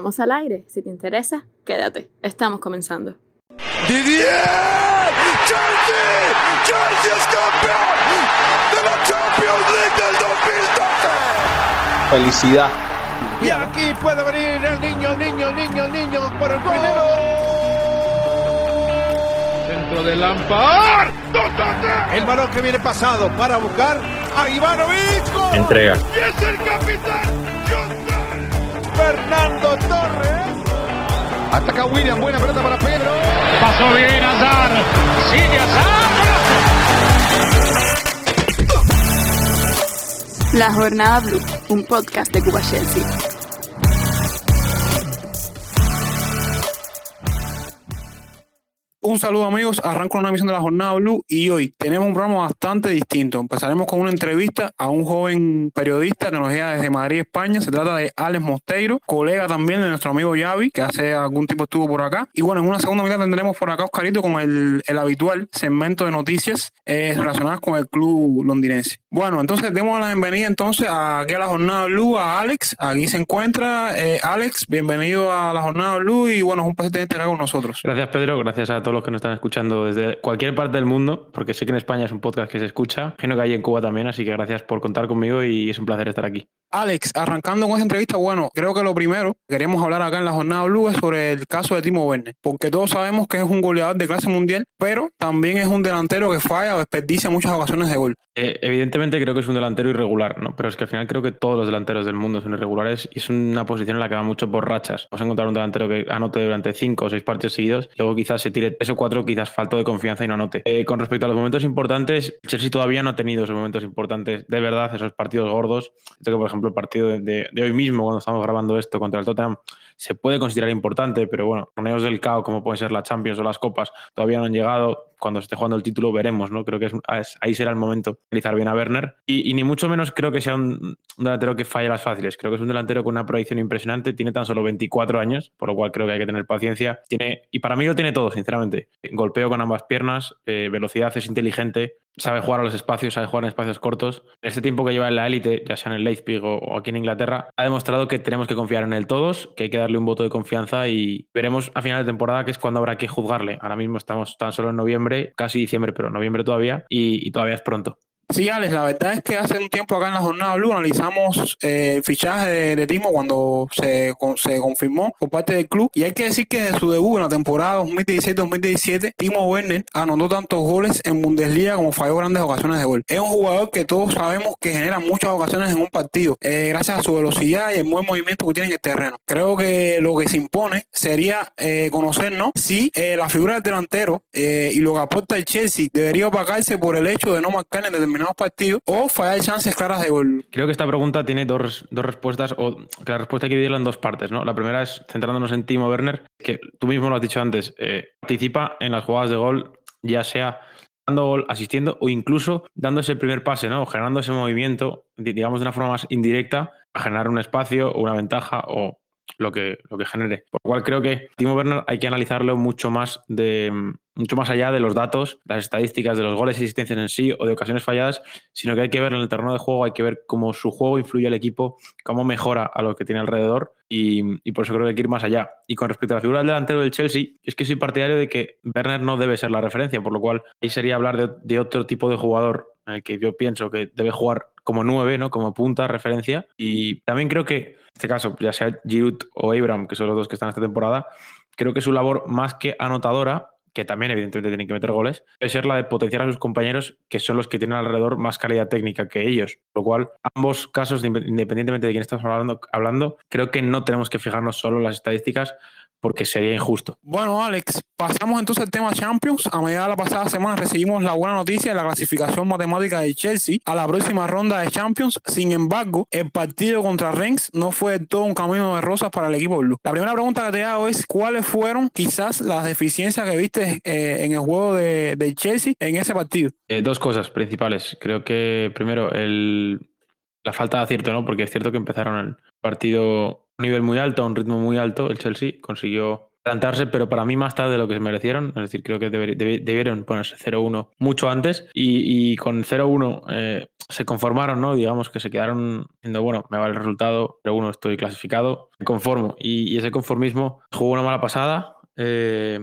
Vamos al aire. Si te interesa, quédate. Estamos comenzando. ¡Didier! ¡Chelsea! ¡Chelsea es campeón de la Champions League del 2012! Felicidad. Y aquí puede venir el niño, niño, niño, el niño por el primero. Dentro de Lampard. El balón que viene pasado para buscar a Ivanovic. Entrega. Y es el capitán Fernando Torres. Ataca William, buena pelota para Pedro. Pasó bien Azar. Sigue Azar. La Jornada Blue, un podcast de Cuba Chelsea. Un saludo amigos, arranco una emisión de la Jornada Blue y hoy tenemos un programa bastante distinto. Empezaremos con una entrevista a un joven periodista que nos llega desde Madrid, España. Se trata de Alex Mosteiro, colega también de nuestro amigo Yavi, que hace algún tiempo estuvo por acá. Y bueno, en una segunda mitad tendremos por acá Oscarito con el, habitual segmento de noticias eh, relacionadas con el club londinense. Bueno, entonces demos la bienvenida entonces a, la Jornada Blue a Alex. Aquí se encuentra eh, Alex, bienvenido a la Jornada Blue y bueno, es un placer tenerte con nosotros. Gracias, Pedro. Gracias a todos los que nos están escuchando desde cualquier parte del mundo, porque sé que en España es un podcast que se escucha. Imagino que hay en Cuba también, así que gracias por contar conmigo y es un placer estar aquí. Alex, arrancando con esta entrevista, bueno, creo que lo primero que queríamos hablar acá en la jornada Blue es sobre el caso de Timo Werner, porque todos sabemos que es un goleador de clase mundial, pero también es un delantero que falla o desperdicia muchas ocasiones de gol. Eh, evidentemente creo que es un delantero irregular, ¿no? Pero es que al final creo que todos los delanteros del mundo son irregulares y es una posición en la que va mucho por rachas. Vamos a encontrar un delantero que anote durante cinco o seis partidos seguidos, luego quizás se tire tres o cuatro, quizás falto de confianza y no anote. Eh, con respecto a los momentos importantes, Chelsea todavía no ha tenido esos momentos importantes de verdad, esos partidos gordos. Por ejemplo, el partido de, de- hoy mismo, cuando estamos grabando esto contra el Tottenham, se puede considerar importante, pero bueno, torneos del CAO, como pueden ser la Champions o las Copas, todavía no han llegado. Cuando esté jugando el título veremos, ¿no? Creo que es- ahí será el momento de utilizar bien a Werner. Y, ni mucho menos creo que sea un, delantero que falle las fáciles. Creo que es un delantero con una proyección impresionante. Tiene tan solo 24 años, por lo cual creo que hay que tener paciencia. Tiene, y para mí lo tiene todo, sinceramente. Golpeo con ambas piernas, eh, velocidad, es inteligente, sabe jugar a los espacios, sabe jugar en espacios cortos. Este tiempo que lleva en la élite, ya sea en el Leipzig o, o aquí en Inglaterra, ha demostrado que tenemos que confiar en él todos, que hay que darle un voto de confianza y veremos a final de temporada que es cuando habrá que juzgarle. Ahora mismo estamos tan solo en noviembre, casi diciembre, pero noviembre todavía y, todavía es pronto. Sí, Alex, la verdad es que hace un tiempo acá en la jornada Blue analizamos eh, el fichaje de, Timo cuando se, se confirmó por parte del club. Y hay que decir que desde su debut en la temporada 2017-2017, Timo Werner anotó tantos goles en Bundesliga como falló grandes ocasiones de gol. Es un jugador que todos sabemos que genera muchas ocasiones en un partido, eh, gracias a su velocidad y el buen movimiento que tiene en el terreno. Creo que lo que se impone sería eh, conocer, ¿no? Si eh, la figura del delantero y lo que aporta el Chelsea debería opacarse por el hecho de no marcar en determinados partidos o fallar chances claras de gol. Creo que esta pregunta tiene dos, dos respuestas, o que la respuesta hay que dividirla en dos partes. ¿no? La primera es centrándonos en Timo Werner, que tú mismo lo has dicho antes, eh, participa en las jugadas de gol, ya sea dando gol, asistiendo o incluso dando ese primer pase, ¿no? generando ese movimiento, di- digamos de una forma más indirecta, a generar un espacio o una ventaja o lo que, lo que genere. Por lo cual creo que Timo Werner hay que analizarlo mucho más de mucho más allá de los datos, las estadísticas de los goles y asistencias en sí o de ocasiones falladas, sino que hay que ver en el terreno de juego, hay que ver cómo su juego influye al equipo, cómo mejora a lo que tiene alrededor y, por eso creo que hay que ir más allá. Y con respecto a la figura del delantero del Chelsea, es que soy partidario de que Werner no debe ser la referencia, por lo cual ahí sería hablar de, otro tipo de jugador el que yo pienso que debe jugar como nueve, ¿no? como punta, referencia. Y también creo que, en este caso, ya sea Giroud o Abraham, que son los dos que están esta temporada, creo que su labor más que anotadora que también evidentemente tienen que meter goles, debe ser la de potenciar a sus compañeros, que son los que tienen alrededor más calidad técnica que ellos. Lo cual, ambos casos, independientemente de quién estamos hablando, hablando, creo que no tenemos que fijarnos solo en las estadísticas, porque sería injusto. Bueno, Alex, pasamos entonces al tema Champions. A medida de la pasada semana recibimos la buena noticia de la clasificación matemática de Chelsea a la próxima ronda de Champions. Sin embargo, el partido contra Rennes no fue todo un camino de rosas para el equipo blue. La primera pregunta que te hago es cuáles fueron quizás las deficiencias que viste eh, en el juego de, de, Chelsea en ese partido. Eh, dos cosas principales. Creo que primero el, la falta de acierto, ¿no? Porque es cierto que empezaron el partido nivel muy alto, a un ritmo muy alto. El Chelsea consiguió plantarse, pero para mí más tarde de lo que se merecieron. Es decir, creo que debieron ponerse 0-1 mucho antes y, y con 0-1 eh, se conformaron, ¿no? Digamos que se quedaron diciendo, bueno, me vale el resultado, pero uno estoy clasificado, me conformo. Y, y ese conformismo jugó una mala pasada. eh,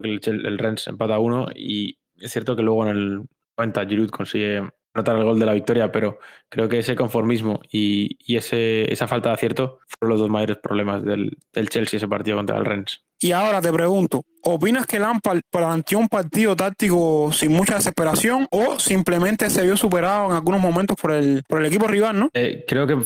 el, el Rennes empata a uno y es cierto que luego en el 90 Giroud consigue anotar el gol de la victoria, pero creo que ese conformismo y, y ese, esa falta de acierto fueron los dos mayores problemas del, del Chelsea ese partido contra el Rennes. Y ahora te pregunto, ¿opinas que Lampard planteó un partido táctico sin mucha desesperación o simplemente se vio superado en algunos momentos por el, por el equipo rival, no? Eh, creo que,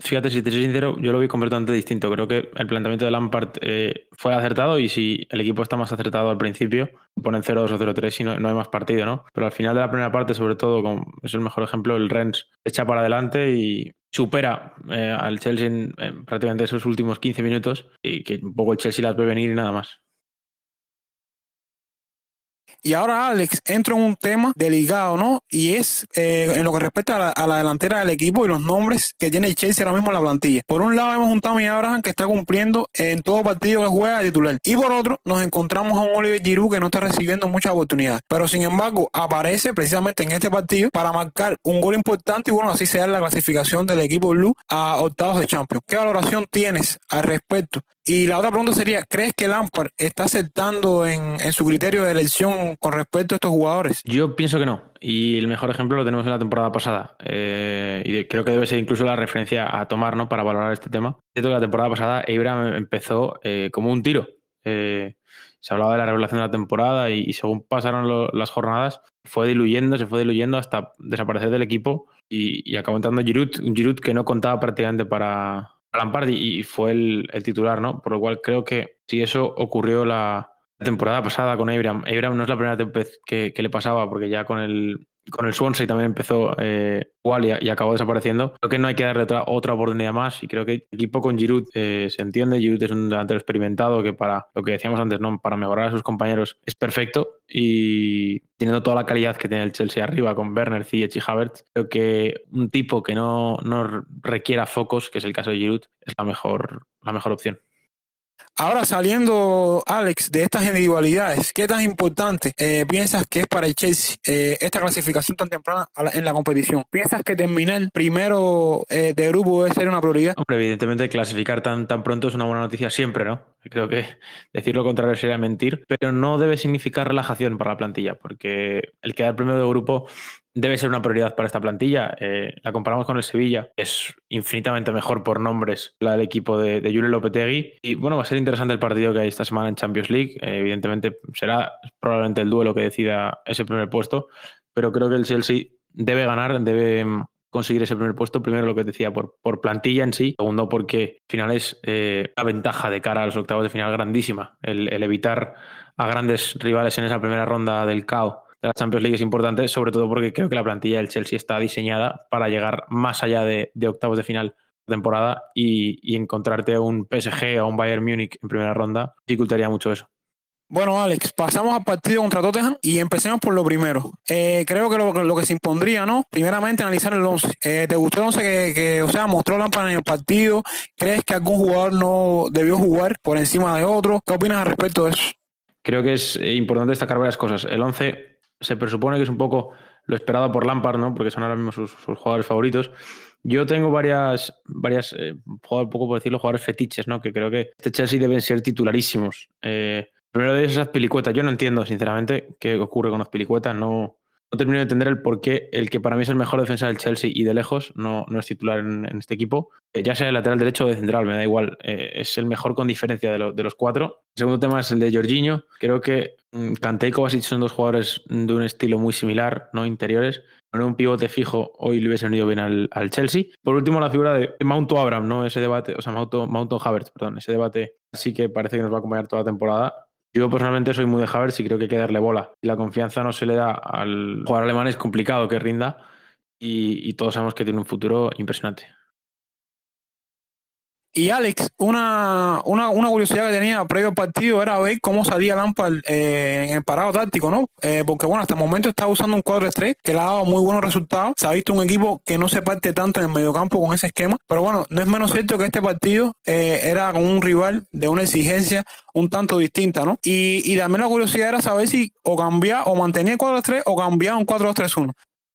fíjate, si te soy sincero, yo lo vi completamente distinto. Creo que el planteamiento de Lampard eh, fue acertado y si el equipo está más acertado al principio, ponen 0-2 o 0-3 y no, no hay más partido, ¿no? Pero al final de la primera parte, sobre todo, como es el mejor ejemplo, el Rennes echa para adelante y supera eh, al Chelsea en, en prácticamente esos últimos 15 minutos y que un poco el Chelsea las ve venir y nada más. Y ahora, Alex, entro en un tema delicado, ¿no? Y es eh, en lo que respecta a la, delantera del equipo y los nombres que tiene el Chelsea ahora mismo en la plantilla. Por un lado, vemos un Tammy Abraham que está cumpliendo en todo partido que juega de titular. Y por otro, nos encontramos a un Oliver Giroud que no está recibiendo muchas oportunidades. Pero sin embargo, aparece precisamente en este partido para marcar un gol importante y bueno, así se da la clasificación del equipo Blue a octavos de Champions. ¿Qué valoración tienes al respecto? Y la otra pregunta sería, ¿crees que Lampard está aceptando en, en su criterio de elección con respecto a estos jugadores? Yo pienso que no. Y el mejor ejemplo lo tenemos en la temporada pasada. Eh, y creo que debe ser incluso la referencia a tomar ¿no? para valorar este tema. Cierto que la temporada pasada Abraham empezó eh, como un tiro. Eh, se hablaba de la revelación de la temporada y, y según pasaron lo- las jornadas, fue diluyendo, se fue diluyendo hasta desaparecer del equipo y, y acabó entrando Giroud, un Giroud que no contaba prácticamente para Lampard y, fue el, titular, ¿no? Por lo cual creo que si eso ocurrió la, temporada pasada con Abraham, Abraham no es la primera vez que le pasaba, porque ya con el, con el Swansea también empezó eh, igual y, acabó desapareciendo. Creo que no hay que darle otra, otra oportunidad más y creo que el equipo con Giroud eh, se entiende. Giroud es un delantero experimentado que para lo que decíamos antes, ¿no? para mejorar a sus compañeros es perfecto y teniendo toda la calidad que tiene el Chelsea arriba con Werner, Ziyech y Havertz, creo que un tipo que no, no requiera focos, que es el caso de Giroud, es la mejor, la mejor opción. Ahora saliendo, Alex, de estas individualidades, ¿qué tan importante eh, piensas que es para el Chelsea eh, esta clasificación tan temprana en la competición? ¿Piensas que terminar primero eh, de grupo debe ser una prioridad? Hombre, evidentemente clasificar tan, tan pronto es una buena noticia siempre, ¿no? Creo que decir lo contrario sería mentir, pero no debe significar relajación para la plantilla, porque el quedar primero de grupo debe ser una prioridad para esta plantilla. Eh, la comparamos con el Sevilla, es infinitamente mejor por nombres la del equipo de, de Julio Lopetegui. Y bueno, va a ser interesante el partido que hay esta semana en Champions League. Eh, evidentemente será probablemente el duelo que decida ese primer puesto, pero creo que el Chelsea debe ganar, debe mm, conseguir ese primer puesto. Primero, lo que decía, por, por plantilla en sí. Segundo, porque al final es eh, una ventaja de cara a los octavos de final grandísima. El, el evitar a grandes rivales en esa primera ronda del CAO de la Champions League es importante, sobre todo porque creo que la plantilla del Chelsea está diseñada para llegar más allá de, de octavos de final de temporada y, y encontrarte un PSG o un Bayern Múnich en primera ronda dificultaría mucho eso. Bueno, Alex, pasamos al partido contra Tottenham y empecemos por lo primero. Eh, creo que lo, lo que se impondría, ¿no? Primeramente, analizar el 11. Eh, ¿Te gustó el 11 que, que, o sea, mostró Lampard en el partido? ¿Crees que algún jugador no debió jugar por encima de otro? ¿Qué opinas al respecto de eso? Creo que es eh, importante destacar varias cosas. El 11 se presupone que es un poco lo esperado por Lampard, ¿no? Porque son ahora mismo sus, jugadores favoritos. Yo tengo varias, varias eh, poco por decirlo, jugadores fetiches, ¿no? Que creo que este Chelsea deben ser titularísimos. Eh, primero de esas pilicuetas. Yo no entiendo, sinceramente, qué ocurre con las pilicuetas. No, no termino de entender el por qué el que para mí es el mejor defensa del Chelsea y de lejos no, no es titular en, este equipo. Eh, ya sea el lateral derecho o de central, me da igual. Eh, es el mejor con diferencia de, lo, de, los cuatro. El segundo tema es el de Jorginho. Creo que Kanté y Kovacic son dos jugadores de un estilo muy similar, no interiores. Con un pivote fijo hoy le hubiese venido bien al, Chelsea. Por último, la figura de Mount Abraham, ¿no? Ese debate, o sea, Mount, Mount Havertz, perdón, ese debate sí que parece que nos va a acompañar toda la temporada. Yo personalmente soy muy de Havertz y creo que hay que darle bola. La confianza no se le da al jugador alemán, es complicado que rinda. Y todos sabemos que tiene un futuro impresionante. Y Alex, una, una, una curiosidad que tenía previo al partido era ver cómo salía Lampard eh, en el parado táctico, ¿no? Eh, porque bueno, hasta el momento está usando un 4-3 que le ha dado muy buenos resultados. Se ha visto un equipo que no se parte tanto en el mediocampo con ese esquema. Pero bueno, no es menos cierto que este partido eh, era con un rival de una exigencia un tanto distinta, ¿no? Y, y también la curiosidad era saber si o cambiaba o mantenía el 4-3 o cambiaba un 4-2-3-1.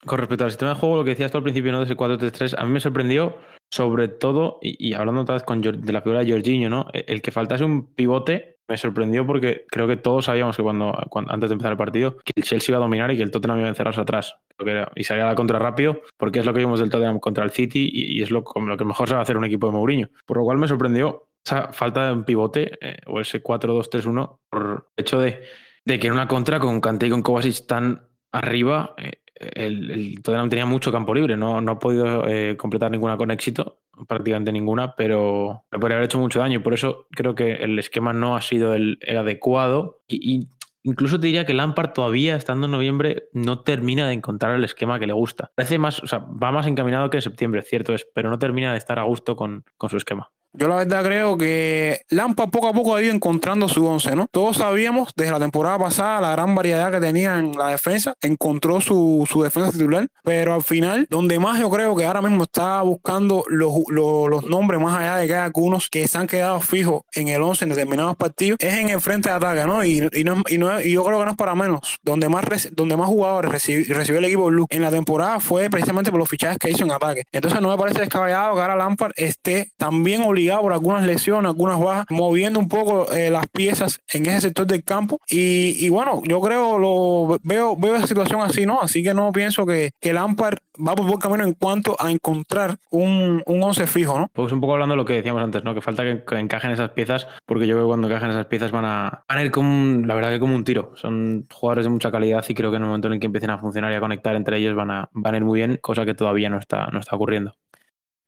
Con respecto al sistema de juego, lo que decías tú al principio, ¿no? De ese 4-3-3, a mí me sorprendió sobre todo, y, hablando otra vez con, de la figura de Jorginho, ¿no? E- El que faltase un pivote me sorprendió porque creo que todos sabíamos que cuando, antes de empezar el partido que el Chelsea iba a dominar y que el Tottenham iba a encerrarse atrás. Que era- y salía la contra rápido porque es lo que vimos del Tottenham contra el City y, es lo, como lo que mejor sabe hacer un equipo de Mourinho. Por lo cual me sorprendió esa falta de un pivote eh, o ese 4-2-3-1 por hecho de, de que en una contra con Kanté y con Kovacic tan arriba eh, el, el Tottenham tenía mucho campo libre, no, no ha podido eh, completar ninguna con éxito, prácticamente ninguna, pero le podría haber hecho mucho daño. Por eso creo que el esquema no ha sido el, adecuado. Y incluso te diría que Lampard todavía, estando en noviembre, no termina de encontrar el esquema que le gusta. Parece más, o sea, va más encaminado que en septiembre, cierto es, pero no termina de estar a gusto con, con su esquema. Yo la verdad creo que Lampa poco a poco ha ido encontrando su once, ¿no? Todos sabíamos desde la temporada pasada la gran variedad que tenía en la defensa, encontró su, su defensa titular, pero al final, donde más yo creo que ahora mismo está buscando los, los, nombres, más allá de que hay algunos que se han quedado fijos en el once en determinados partidos, es en el frente de ataque, ¿no? Y, y, no, y, no, y yo creo que no es para menos. Donde más, donde más jugadores recibi- recibió el equipo Blue en la temporada fue precisamente por los fichajes que hizo en ataque. Entonces no me parece descabellado que ahora Lampard esté también obligado por algunas lesiones, algunas bajas, moviendo un poco eh, las piezas en ese sector del campo. Y, y bueno, yo creo, lo veo, veo esa situación así, ¿no? Así que no pienso que, que Lampard va por buen camino en cuanto a encontrar un, un once fijo, ¿no? Pues un poco hablando de lo que decíamos antes, ¿no? Que falta que, encajen esas piezas, porque yo creo que cuando encajen esas piezas van a, van a ir como la verdad que como un tiro. Son jugadores de mucha calidad y creo que en el momento en el que empiecen a funcionar y a conectar entre ellos van a, van a ir muy bien, cosa que todavía no está, no está ocurriendo.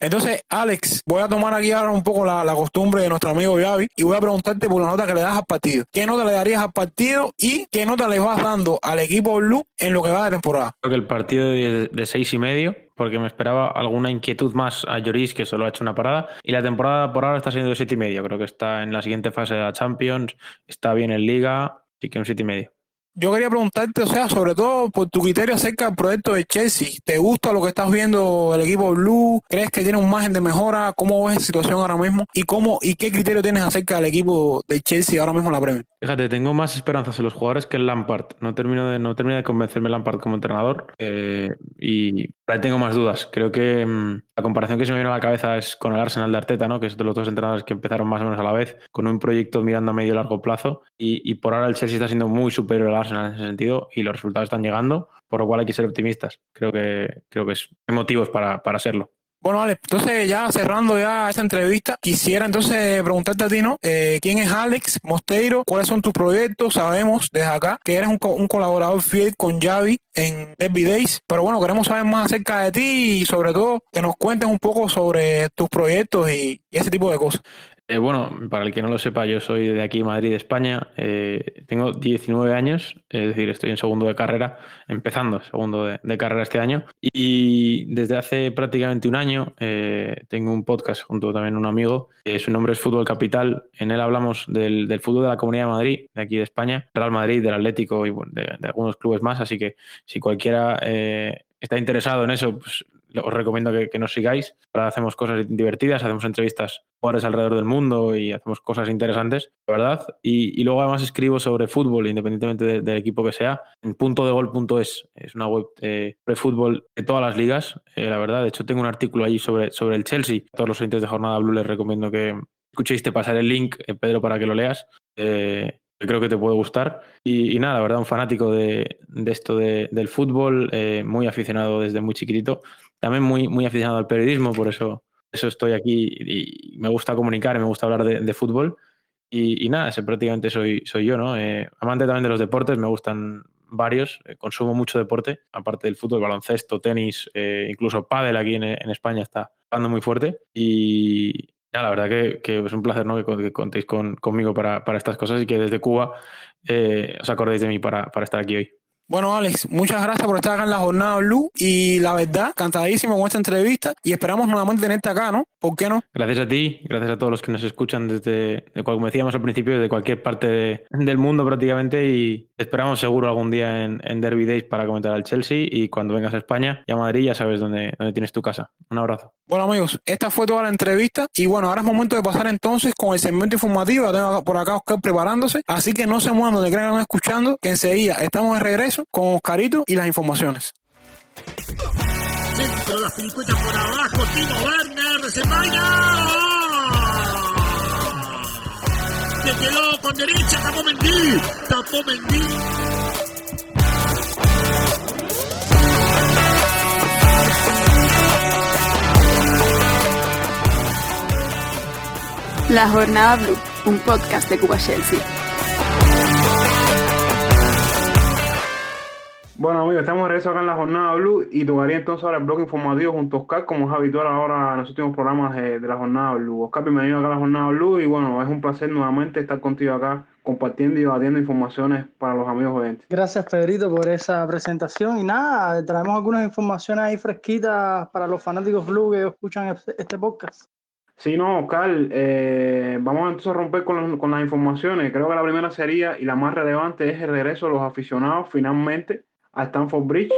Entonces, Alex, voy a tomar aquí ahora un poco la, costumbre de nuestro amigo Gaby y voy a preguntarte por la nota que le das al partido. ¿Qué nota le darías al partido y qué nota le vas dando al equipo Blue en lo que va de temporada? Creo que el partido de, de seis y medio, porque me esperaba alguna inquietud más a Lloris, que solo ha hecho una parada. Y la temporada por ahora está siendo de siete y medio. Creo que está en la siguiente fase de la Champions, está bien en Liga, así que un siete y medio. Yo quería preguntarte, o sea, sobre todo por tu criterio acerca del proyecto de Chelsea. ¿Te gusta lo que estás viendo del equipo Blue? ¿Crees que tiene un margen de mejora? ¿Cómo ves la situación ahora mismo? ¿Y cómo y qué criterio tienes acerca del equipo de Chelsea ahora mismo en la Premier? Fíjate, tengo más esperanzas en los jugadores que en Lampard. No termino de, no termina de convencerme Lampard como entrenador eh, y ahí tengo más dudas. Creo que mm, la comparación que se me viene a la cabeza es con el Arsenal de Arteta, ¿no? que es de los dos entrenadores que empezaron más o menos a la vez, con un proyecto mirando a medio y largo plazo. Y, y por ahora el Chelsea está siendo muy superior al Arsenal en ese sentido y los resultados están llegando, por lo cual hay que ser optimistas. Creo que, creo que es, hay motivos para, para serlo. Bueno, Alex, entonces ya cerrando ya esta entrevista, quisiera entonces preguntarte a ti, ¿no? Eh, ¿Quién es Alex Mosteiro? ¿Cuáles son tus proyectos? Sabemos desde acá que eres un, co- un colaborador fiel con Javi en Derby Days, pero bueno, queremos saber más acerca de ti y sobre todo que nos cuentes un poco sobre tus proyectos y, y ese tipo de cosas. Eh, bueno, para el que no lo sepa, yo soy de aquí, Madrid, España. Eh, tengo 19 años, es decir, estoy en segundo de carrera, empezando segundo de, carrera este año. Y desde hace prácticamente un año eh, tengo un podcast junto también a un amigo. su nombre es Fútbol Capital. En él hablamos del, fútbol de la Comunidad de Madrid, de aquí de España, Real Madrid, del Atlético y de, de algunos clubes más. Así que si cualquiera está interesado en eso, pues os recomiendo que, que nos sigáis. Ahora hacemos cosas divertidas, hacemos entrevistas jugadores alrededor del mundo y hacemos cosas interesantes, la verdad. Y, y luego además escribo sobre fútbol, independientemente de- del equipo que sea, en puntodegol.es. Es una web eh, de fútbol de todas las ligas, eh, la verdad. De hecho, tengo un artículo allí sobre, sobre el Chelsea. A todos los oyentes de Jornada Blue les recomiendo que escuchéis, te pasaré el link, eh, Pedro, para que lo leas. Eh, creo que te puede gustar. Y, y nada, la verdad, un fanático de, de esto de- del fútbol, eh, muy aficionado desde muy chiquitito. También muy, muy aficionado al periodismo, por eso, eso estoy aquí y, me gusta comunicar, me gusta hablar de, de fútbol. Y, y nada, ese prácticamente soy, soy yo, ¿no? Eh, amante también de los deportes, me gustan varios, eh, consumo mucho deporte, aparte del fútbol, baloncesto, tenis, eh, incluso pádel aquí en, en España está jugando muy fuerte. Y nada, la verdad que, que es un placer ¿no? que, que contéis con, conmigo para, para estas cosas y que desde Cuba eh, os acordéis de mí para, para estar aquí hoy. Bueno, Alex, muchas gracias por estar acá en la jornada Blue y la verdad, cantadísimo con esta entrevista y esperamos nuevamente tenerte acá, ¿no? ¿Por qué no? Gracias a ti, gracias a todos los que nos escuchan desde, como decíamos al principio, de cualquier parte de- del mundo prácticamente y esperamos seguro algún día en, en Derby Days para comentar al Chelsea y cuando vengas a España y a Madrid ya sabes dónde, dónde tienes tu casa. Un abrazo. Bueno amigos, esta fue toda la entrevista y bueno, ahora es momento de pasar entonces con el segmento informativo, la tengo por acá Oscar preparándose, así que no se muevan donde crean que están escuchando, que enseguida estamos de regreso con Oscarito y las informaciones. Centro de la pelicueta por abajo, Timo Werner, se vaya. Se quedó con derecha, tapó Mendy, tapó Mendy. La Jornada Blue, un podcast de Cuba Chelsea. Bueno amigos, estamos de regreso acá en la jornada Blue y tocaría entonces ahora el bloque informativo junto a Oscar, como es habitual ahora en los últimos programas de, de la jornada Blue. Oscar, bienvenido acá a la jornada Blue y bueno, es un placer nuevamente estar contigo acá compartiendo y debatiendo informaciones para los amigos oyentes. Gracias, Pedrito, por esa presentación. Y nada, traemos algunas informaciones ahí fresquitas para los fanáticos blue que escuchan este este podcast. Sí, no, Oscar, eh, vamos entonces a romper con, los- con las informaciones. Creo que la primera sería y la más relevante es el regreso de los aficionados finalmente a Stanford Bridge.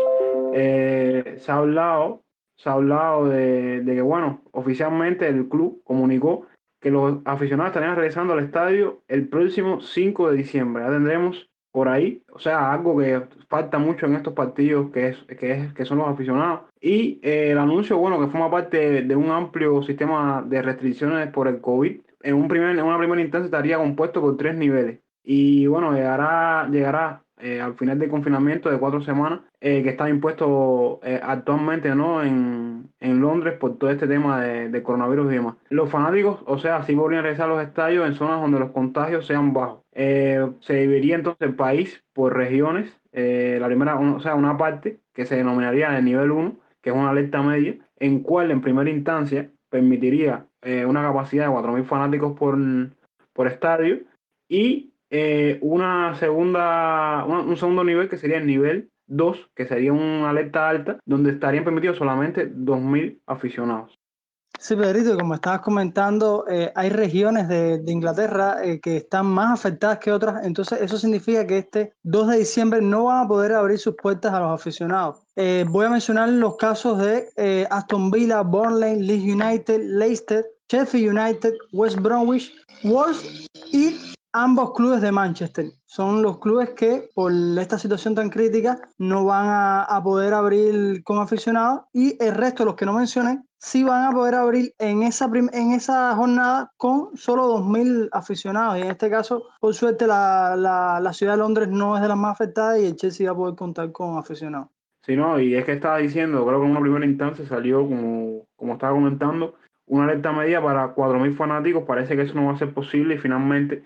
Eh, se ha hablado, se ha hablado de, de que, bueno, oficialmente el club comunicó que los aficionados estarían regresando al estadio el próximo 5 de diciembre. Ya tendremos por ahí, o sea, algo que falta mucho en estos partidos, que, es, que, es, que son los aficionados. Y eh, el anuncio, bueno, que forma parte de, de un amplio sistema de restricciones por el COVID, en, un primer, en una primera instancia estaría compuesto por tres niveles. Y bueno, llegará, llegará eh, al final del confinamiento de cuatro semanas, eh, que está impuesto eh, actualmente ¿no? en, en Londres por todo este tema de, coronavirus y demás. Los fanáticos, o sea, sí podrían regresar a los estadios en zonas donde los contagios sean bajos. Eh, se dividiría entonces el país por regiones. Eh, la primera, o sea, una parte que se denominaría el nivel 1, que es una alerta media, en cual en primera instancia permitiría eh, una capacidad de 4.000 fanáticos por, por estadio y eh, una segunda, un segundo nivel que sería el nivel 2, que sería una alerta alta, donde estarían permitidos solamente 2.000 aficionados. Sí, Pedrito, como estabas comentando, eh, hay regiones de, de Inglaterra eh, que están más afectadas que otras, entonces eso significa que este 2 de diciembre no van a poder abrir sus puertas a los aficionados. Voy a mencionar los casos de Aston Villa, Burnley, Leeds United, Leicester, Sheffield United, West Bromwich, Wolves y ambos clubes de Manchester. Son los clubes que por esta situación tan crítica no van a, poder abrir con aficionados y el resto, los que no mencioné, sí van a poder abrir en esa, en esa jornada con solo 2.000 aficionados. Y en este caso, por suerte, la, la- la ciudad de Londres no es de las más afectadas y el Chelsea va a poder contar con aficionados. Sí, no, y es que estaba diciendo, creo que en una primera instancia salió, como, como estaba comentando, una alerta media para 4.000 fanáticos. Parece que eso no va a ser posible y finalmente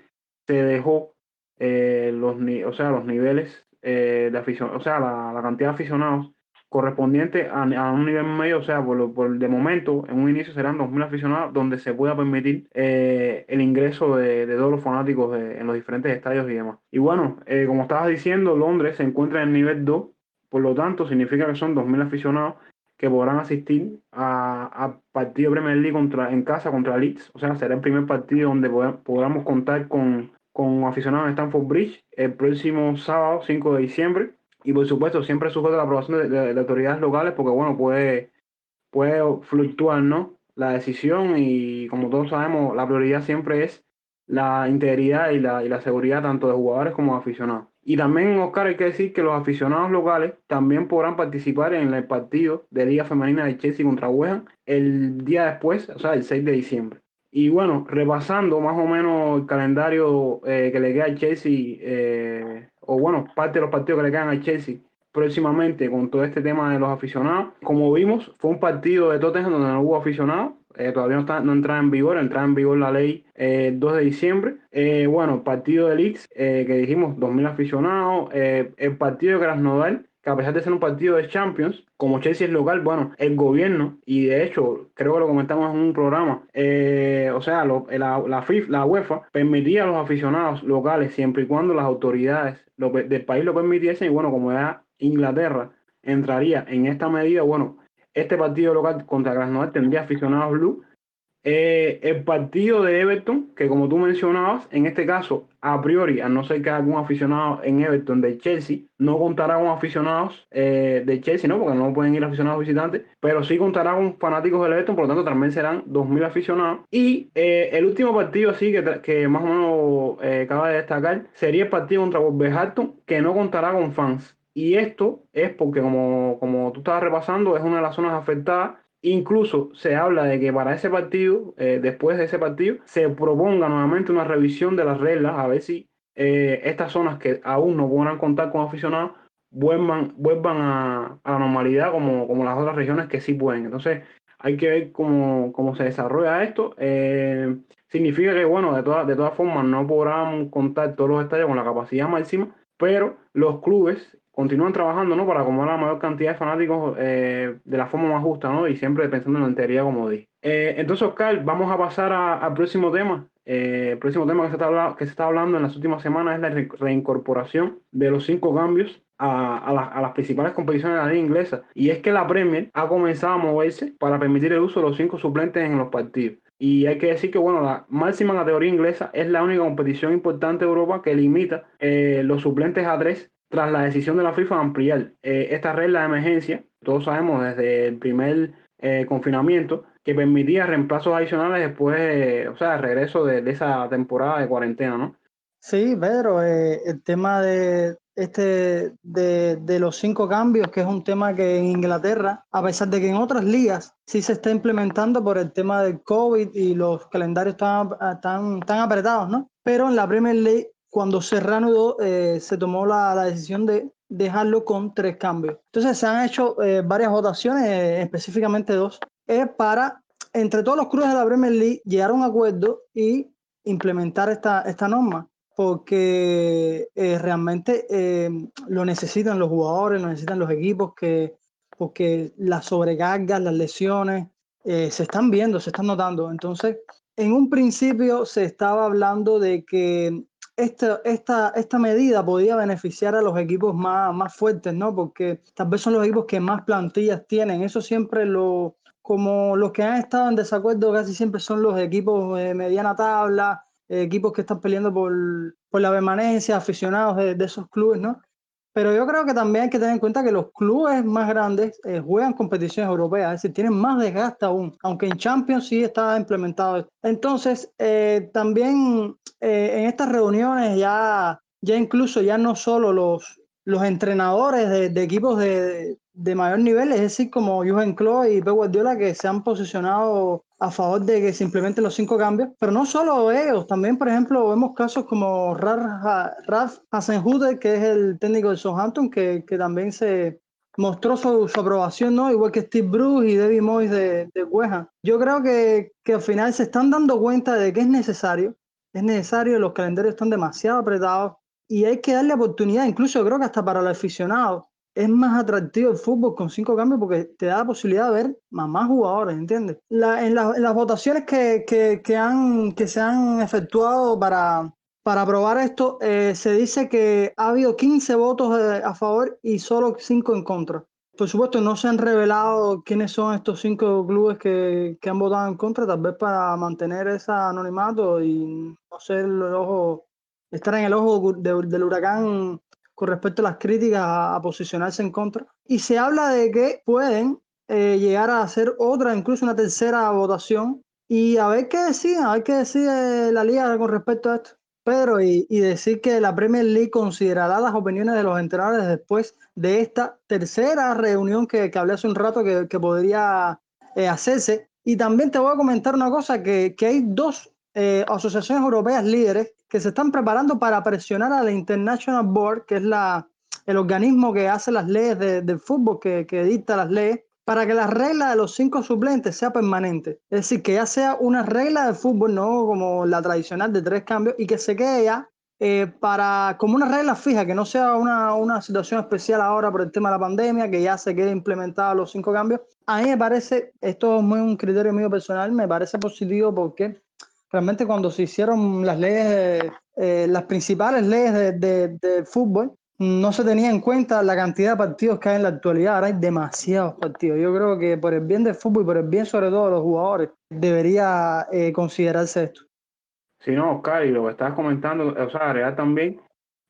se dejó eh, los, o sea, los niveles eh, de afición, o sea, la, la cantidad de aficionados correspondiente a, a un nivel medio, o sea, por, lo- por de momento, en un inicio serán 2.000 aficionados, donde se pueda permitir eh, el ingreso de, de todos los fanáticos de- en los diferentes estadios y demás. Y bueno, eh, como estabas diciendo, Londres se encuentra en el nivel 2, por lo tanto, significa que son 2.000 aficionados que podrán asistir a, a partido Premier League contra, en casa contra Leeds, o sea, será el primer partido donde poda- podamos contar con, con aficionados en Stamford Bridge el próximo sábado 5 de diciembre. Y por supuesto, siempre sujeto a la aprobación de, de- de autoridades locales, porque bueno, puede, puede fluctuar, ¿no? La decisión y como todos sabemos, la prioridad siempre es la integridad y la, y la seguridad tanto de jugadores como de aficionados. Y también, Oscar, hay que decir que los aficionados locales también podrán participar en el partido de Liga Femenina de Chelsea contra West el día después, o sea, el 6 de diciembre. Y bueno, repasando más o menos el calendario eh, que le queda al Chelsea, eh, o bueno, parte de los partidos que le quedan al Chelsea próximamente con todo este tema de los aficionados. Como vimos, fue un partido de Tottenham donde no hubo aficionados. Eh, todavía no, está, no entra en vigor, entra en vigor la ley eh, el 2 de diciembre. Eh, bueno, partido de Leeds, que dijimos 2.000 aficionados. El partido de Krasnodar, que a pesar de ser un partido de Champions, como Chelsea es local, bueno, el gobierno, y de hecho, creo que lo comentamos en un programa, eh, o sea, lo- la, la, FIFA, la UEFA permitía a los aficionados locales siempre y cuando las autoridades lo del país lo permitiesen, y bueno, como ya Inglaterra entraría en esta medida, bueno, este partido local contra Krasnodar tendría aficionados blue. Eh, el partido de Everton, que como tú mencionabas, en este caso, a priori, a no ser que algún aficionado en Everton de Chelsea, no contará con aficionados eh, de Chelsea, ¿no? Porque no pueden ir aficionados visitantes, pero sí contará con fanáticos del Everton, por lo tanto también serán 2.000 aficionados. Y eh, el último partido, así que, que más o menos acaba de destacar, sería el partido contra Wolverhampton, que no contará con fans. Y esto es porque, como, como tú estabas repasando, es una de las zonas afectadas Incluso se habla de que para ese partido, eh, después de ese partido, se proponga nuevamente una revisión de las reglas, a ver si eh, estas zonas que aún no podrán contar con aficionados vuelvan, vuelvan a, a la normalidad como, como las otras regiones que sí pueden. Entonces, hay que ver cómo, cómo se desarrolla esto. Eh, significa que, bueno, de todas, de todas formas, no podrán contar todos los estadios con la capacidad máxima, pero los clubes continúan trabajando ¿no? para acomodar la mayor cantidad de fanáticos eh, de la forma más justa ¿no? y siempre pensando en la integridad como dije. Eh, entonces, Oscar, vamos a pasar al próximo tema. Eh, el próximo tema que se, está que se está hablando en las últimas semanas es la re- reincorporación de los cinco cambios a las principales competiciones de la liga inglesa. Y es que la Premier ha comenzado a moverse para permitir el uso de los cinco suplentes en los partidos. Y hay que decir que, bueno, la máxima categoría inglesa es la única competición importante de Europa que limita eh, los suplentes a tres tras la decisión de la FIFA de ampliar eh, esta regla de emergencia, todos sabemos desde el primer eh, confinamiento, que permitía reemplazos adicionales después, eh, o sea, el regreso de, de esa temporada de cuarentena, ¿no? Sí, Pedro, eh, el tema de este de, de los cinco cambios, que es un tema que en Inglaterra, a pesar de que en otras ligas sí se está implementando por el tema del COVID y los calendarios están, están, están apretados, ¿no? Pero en la Premier League, cuando se reanudó, eh, se tomó la, la decisión de dejarlo con tres cambios. Entonces se han hecho eh, varias votaciones, eh, específicamente dos, es para, entre todos los clubes de la Premier League, llegar a un acuerdo y implementar esta, esta norma porque eh, realmente eh, lo necesitan los jugadores, lo necesitan los equipos, que, porque las sobrecargas, las lesiones eh, se están viendo, se están notando. Entonces, en un principio se estaba hablando de que esta, esta, esta medida podía beneficiar a los equipos más, más fuertes, ¿no? Porque tal vez son los equipos que más plantillas tienen. Eso siempre lo, como los que han estado en desacuerdo casi siempre son los equipos de mediana tabla, equipos que están peleando por, por la permanencia, aficionados de, de, esos clubes, ¿no? Pero yo creo que también hay que tener en cuenta que los clubes más grandes eh, juegan competiciones europeas, es decir, tienen más desgaste aún, aunque en Champions sí está implementado. Entonces, eh, también eh, en estas reuniones ya, ya incluso ya no solo los, los entrenadores de, equipos de, de, mayor nivel, es decir, como Jürgen Klopp y Pep Guardiola, que se han posicionado a favor de que se implementen los cinco cambios, pero no solo ellos, también, por ejemplo, vemos casos como Ralf Hasenhutter, que es el técnico del Southampton, que, que también se mostró su, su, aprobación, ¿no? Igual que Steve Bruce y David Moyes de, de West Yo creo que, que al final se están dando cuenta de que es necesario, es necesario, los calendarios están demasiado apretados y hay que darle oportunidad, incluso creo que hasta para los aficionados, es más atractivo el fútbol con cinco cambios porque te da la posibilidad de ver más, jugadores, ¿entiendes? La, en, la, en, las votaciones que, que, han, que se han efectuado para, para aprobar esto, eh, se dice que ha habido 15 votos a favor y solo 5 en contra. Por supuesto, no se han revelado quiénes son estos cinco clubes que, que han votado en contra, tal vez para mantener ese anonimato y no ser el ojo, estar en el ojo de, del huracán con respecto a las críticas a, posicionarse en contra. Y se habla de que pueden eh, llegar a hacer otra, incluso una tercera votación. Y a ver qué decide, a ver qué decide la liga con respecto a esto. Pedro, y, y, decir que la Premier League considerará las opiniones de los entrenadores después de esta tercera reunión que, que hablé hace un rato que, que podría eh, hacerse. Y también te voy a comentar una cosa, que, que hay dos eh, asociaciones europeas líderes que se están preparando para presionar a la International Board, que es la, el organismo que hace las leyes de, del fútbol, que, que dicta las leyes, para que la regla de los cinco suplentes sea permanente. Es decir, que ya sea una regla de fútbol, no como la tradicional de tres cambios, y que se quede ya eh, para como una regla fija, que no sea una, una situación especial ahora por el tema de la pandemia, que ya se quede implementada los cinco cambios. A mí me parece, esto es muy un criterio mío personal, me parece positivo porque realmente cuando se hicieron las leyes, eh, las principales leyes de, de, de fútbol, no se tenía en cuenta la cantidad de partidos que hay en la actualidad. Ahora hay demasiados partidos. Yo creo que por el bien del fútbol y por el bien sobre todo de los jugadores, debería eh, considerarse esto. Sí, no, Oscar, y lo que estabas comentando, o sea, agregar también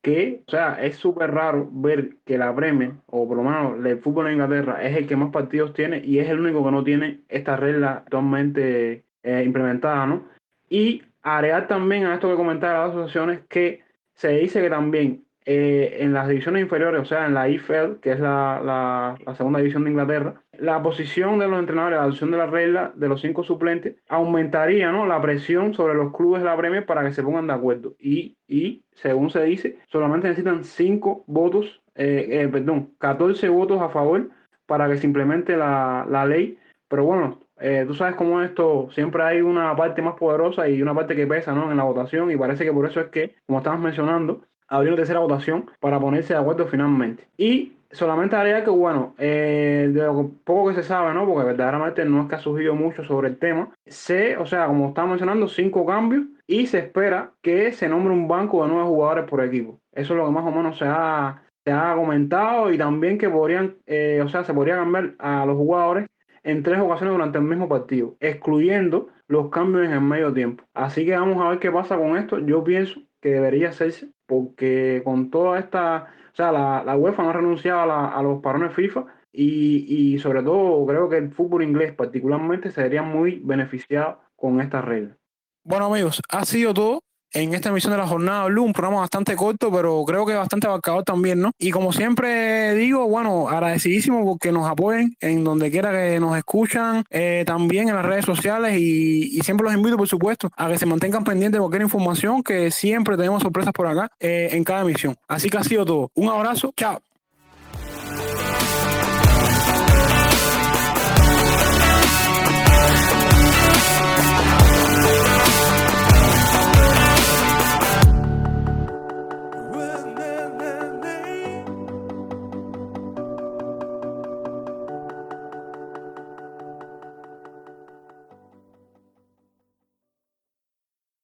que, o sea, es súper raro ver que la Premier, o por lo menos el fútbol en Inglaterra, es el que más partidos tiene y es el único que no tiene esta regla actualmente eh, implementada, ¿no? Y agregar también a esto que comentaba las asociaciones que se dice que también eh, en las divisiones inferiores, o sea, en la IFL, que es la, segunda división de Inglaterra, la posición de los entrenadores, la adopción de la regla de los cinco suplentes, aumentaría ¿no? la presión sobre los clubes de la Premier para que se pongan de acuerdo. Y, y según se dice, solamente necesitan cinco votos, eh, eh, perdón, 14 votos a favor para que se implemente la, la ley. Pero bueno, eh, tú sabes cómo esto, siempre hay una parte más poderosa y una parte que pesa ¿no? en la votación y parece que por eso es que, como estamos mencionando, habría una tercera votación para ponerse de acuerdo finalmente. Y solamente haría que, bueno, eh, de lo poco que se sabe, ¿no? Porque verdaderamente no es que ha surgido mucho sobre el tema. Se, o sea, como estaba mencionando, cinco cambios y se espera que se nombre un banco de nueve jugadores por equipo. Eso es lo que más o menos se ha, se ha comentado y también que podrían, eh, o sea, se podría cambiar a los jugadores en tres ocasiones durante el mismo partido, excluyendo los cambios en el medio tiempo. Así que vamos a ver qué pasa con esto. Yo pienso que debería hacerse porque con toda esta, o sea, la, la UEFA no ha renunciado a, la, a los parones FIFA y, y, sobre todo creo que el fútbol inglés particularmente sería muy beneficiado con esta regla. Bueno amigos, ha sido todo en esta emisión de la Jornada Blue, un programa bastante corto, pero creo que bastante abarcador también, ¿no? Y como siempre digo, bueno, agradecidísimo porque nos apoyen en donde quiera que nos escuchan, eh, también en las redes sociales y, siempre los invito, por supuesto, a que se mantengan pendientes de cualquier información, que siempre tenemos sorpresas por acá eh, en cada emisión. Así que ha sido todo. Un abrazo, chao.